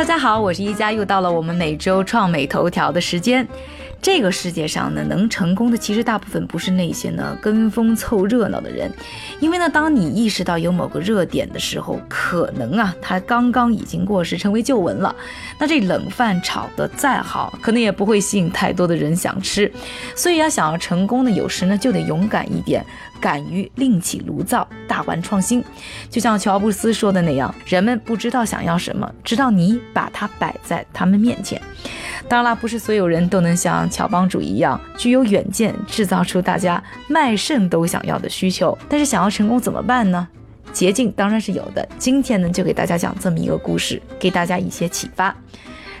大家好，我是一加，又到了我们每周创美头条的时间。这个世界上呢，能成功的其实大部分不是那些呢跟风凑热闹的人，因为呢，当你意识到有某个热点的时候，可能啊，它刚刚已经过时，成为旧闻了。那这冷饭炒得再好，可能也不会吸引太多的人想吃。所以啊，想要成功呢，有时呢就得勇敢一点，敢于另起炉灶，大玩创新。就像乔布斯说的那样，人们不知道想要什么，直到你把它摆在他们面前。当然啦，不是所有人都能像乔帮主一样具有远见，制造出大家卖肾都想要的需求。但是想要成功怎么办呢？捷径当然是有的。今天呢，就给大家讲这么一个故事，给大家一些启发。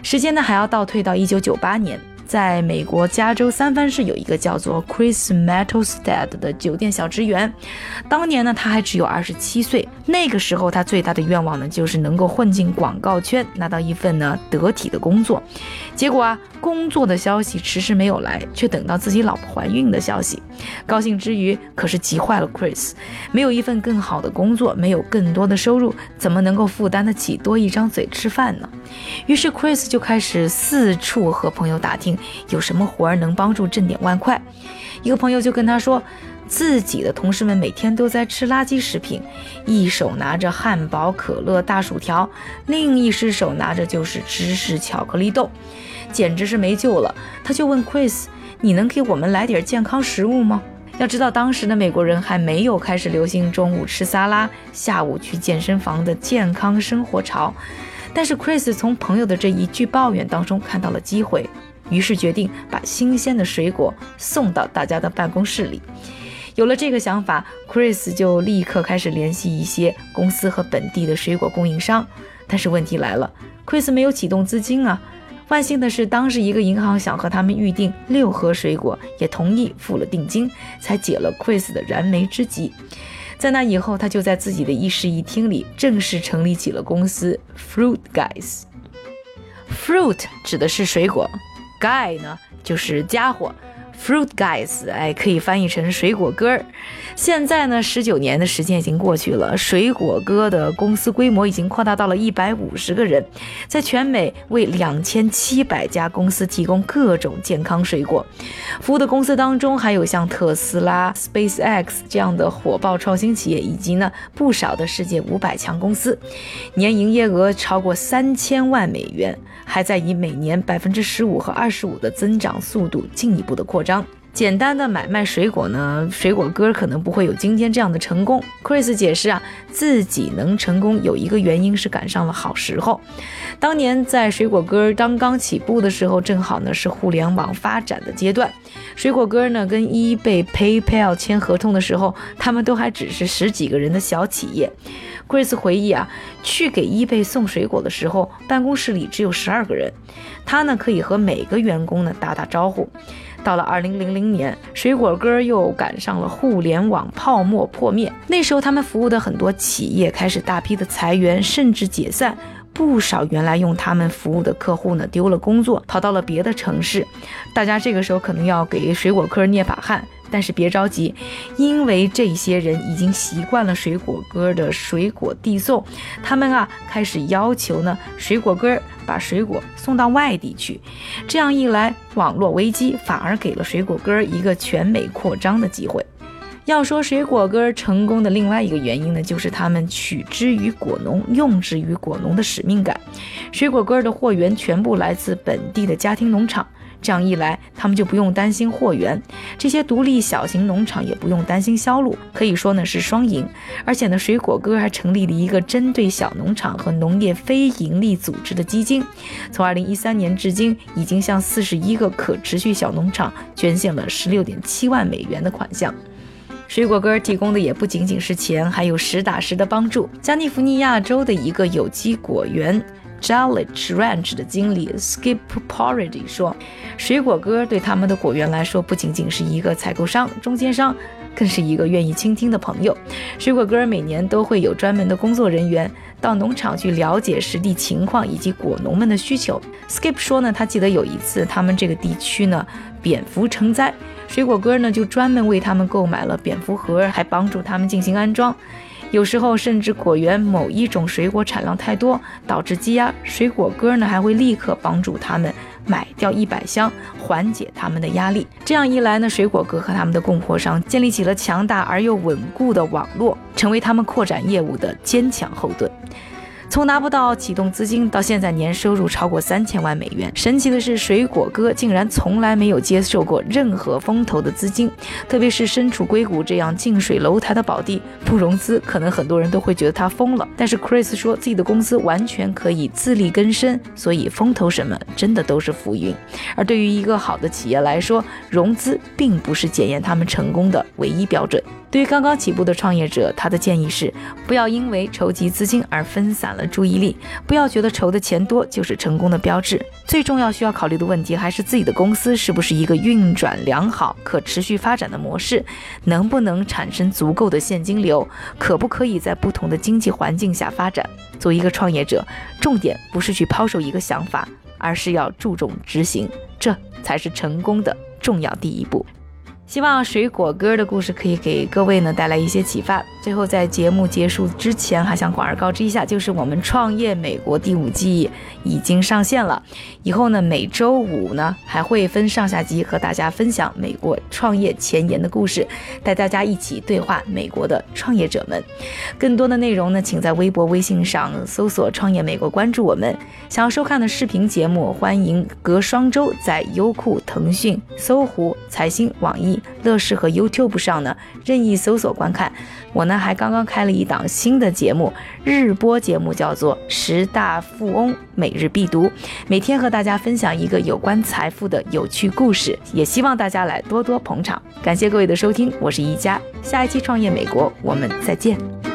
时间呢，还要倒退到一九九八年。在美国加州三藩市有一个叫做 Chris Metalstead 的酒店小职员，当年呢他还只有二十七岁。那个时候他最大的愿望呢就是能够混进广告圈，拿到一份呢得体的工作。结果啊，工作的消息迟迟没有来，却等到自己老婆怀孕的消息。高兴之余，可是急坏了 Chris。没有一份更好的工作，没有更多的收入，怎么能够负担得起多一张嘴吃饭呢？于是 Chris 就开始四处和朋友打听。有什么活儿能帮助挣点外快？一个朋友就跟他说，自己的同事们每天都在吃垃圾食品，一手拿着汉堡、可乐、大薯条，另一只手拿着就是芝士巧克力豆，简直是没救了。他就问 Chris：“ 你能给我们来点健康食物吗？”要知道，当时的美国人还没有开始流行中午吃沙拉、下午去健身房的健康生活潮。但是 Chris 从朋友的这一句抱怨当中看到了机会。于是决定把新鲜的水果送到大家的办公室里。有了这个想法，Chris 就立刻开始联系一些公司和本地的水果供应商。但是问题来了，Chris 没有启动资金啊。万幸的是，当时一个银行想和他们预定六盒水果，也同意付了定金，才解了 Chris 的燃眉之急。在那以后，他就在自己的一室一厅里正式成立起了公司 Fruit Guys。Fruit 指的是水果。guy 呢，就是家伙。Fruit guys，哎，可以翻译成水果哥。现在呢，十九年的时间已经过去了，水果哥的公司规模已经扩大到了一百五十个人，在全美为两千七百家公司提供各种健康水果。服务的公司当中，还有像特斯拉、SpaceX 这样的火爆创新企业，以及呢不少的世界五百强公司，年营业额超过三千万美元，还在以每年百分之十五和二十五的增长速度进一步的扩张。简单的买卖水果呢，水果哥可能不会有今天这样的成功。Chris 解释啊，自己能成功有一个原因是赶上了好时候。当年在水果哥刚刚起步的时候，正好呢是互联网发展的阶段。水果哥呢跟 eBay、PayPal 签合同的时候，他们都还只是十几个人的小企业。Chris 回忆啊，去给 eBay 送水果的时候，办公室里只有十二个人，他呢可以和每个员工呢打打招呼。到了二零零零年，水果哥又赶上了互联网泡沫破灭。那时候，他们服务的很多企业开始大批的裁员，甚至解散。不少原来用他们服务的客户呢，丢了工作，跑到了别的城市。大家这个时候可能要给水果哥捏把汗。但是别着急，因为这些人已经习惯了水果哥的水果递送，他们啊开始要求呢水果哥把水果送到外地去。这样一来，网络危机反而给了水果哥一个全美扩张的机会。要说水果哥成功的另外一个原因呢，就是他们取之于果农，用之于果农的使命感。水果哥的货源全部来自本地的家庭农场。这样一来，他们就不用担心货源，这些独立小型农场也不用担心销路，可以说呢是双赢。而且呢，水果哥还成立了一个针对小农场和农业非营利组织的基金，从二零一三年至今，已经向四十一个可持续小农场捐献了十六点七万美元的款项。水果哥提供的也不仅仅是钱，还有实打实的帮助。加利福尼亚州的一个有机果园。Jallich Ranch 的经理 Skip Porridy 说：“水果哥对他们的果园来说，不仅仅是一个采购商、中间商，更是一个愿意倾听的朋友。水果哥每年都会有专门的工作人员到农场去了解实地情况以及果农们的需求。Skip 说呢，他记得有一次他们这个地区呢蝙蝠成灾，水果哥呢就专门为他们购买了蝙蝠盒，还帮助他们进行安装。”有时候甚至果园某一种水果产量太多，导致积压，水果哥呢还会立刻帮助他们。买掉一百箱，缓解他们的压力。这样一来呢，水果哥和他们的供货商建立起了强大而又稳固的网络，成为他们扩展业务的坚强后盾。从拿不到启动资金到现在年收入超过三千万美元，神奇的是，水果哥竟然从来没有接受过任何风投的资金，特别是身处硅谷这样近水楼台的宝地，不融资，可能很多人都会觉得他疯了。但是 Chris 说自己的公司完全可以自力更生，所以风投什么真的都是浮云。而对于一个好的企业来说，融资并不是检验他们成功的唯一标准。对于刚刚起步的创业者，他的建议是：不要因为筹集资金而分散了注意力，不要觉得筹的钱多就是成功的标志。最重要需要考虑的问题还是自己的公司是不是一个运转良好、可持续发展的模式，能不能产生足够的现金流，可不可以在不同的经济环境下发展。作为一个创业者，重点不是去抛售一个想法，而是要注重执行，这才是成功的重要第一步。希望水果哥的故事可以给各位呢带来一些启发。最后，在节目结束之前，还想广而告之一下，就是我们《创业美国》第五季已经上线了。以后呢，每周五呢还会分上下集和大家分享美国创业前沿的故事，带大家一起对话美国的创业者们。更多的内容呢，请在微博、微信上搜索“创业美国”，关注我们。想要收看的视频节目，欢迎隔双周在优酷、腾讯、搜狐、财新、网易、乐视和 YouTube 上呢任意搜索观看。我呢还刚刚开了一档新的节目，日播节目叫做《十大富翁每日必读》，每天和大家分享一个有关财富的有趣故事，也希望大家来多多捧场。感谢各位的收听，我是宜家，下一期创业美国我们再见。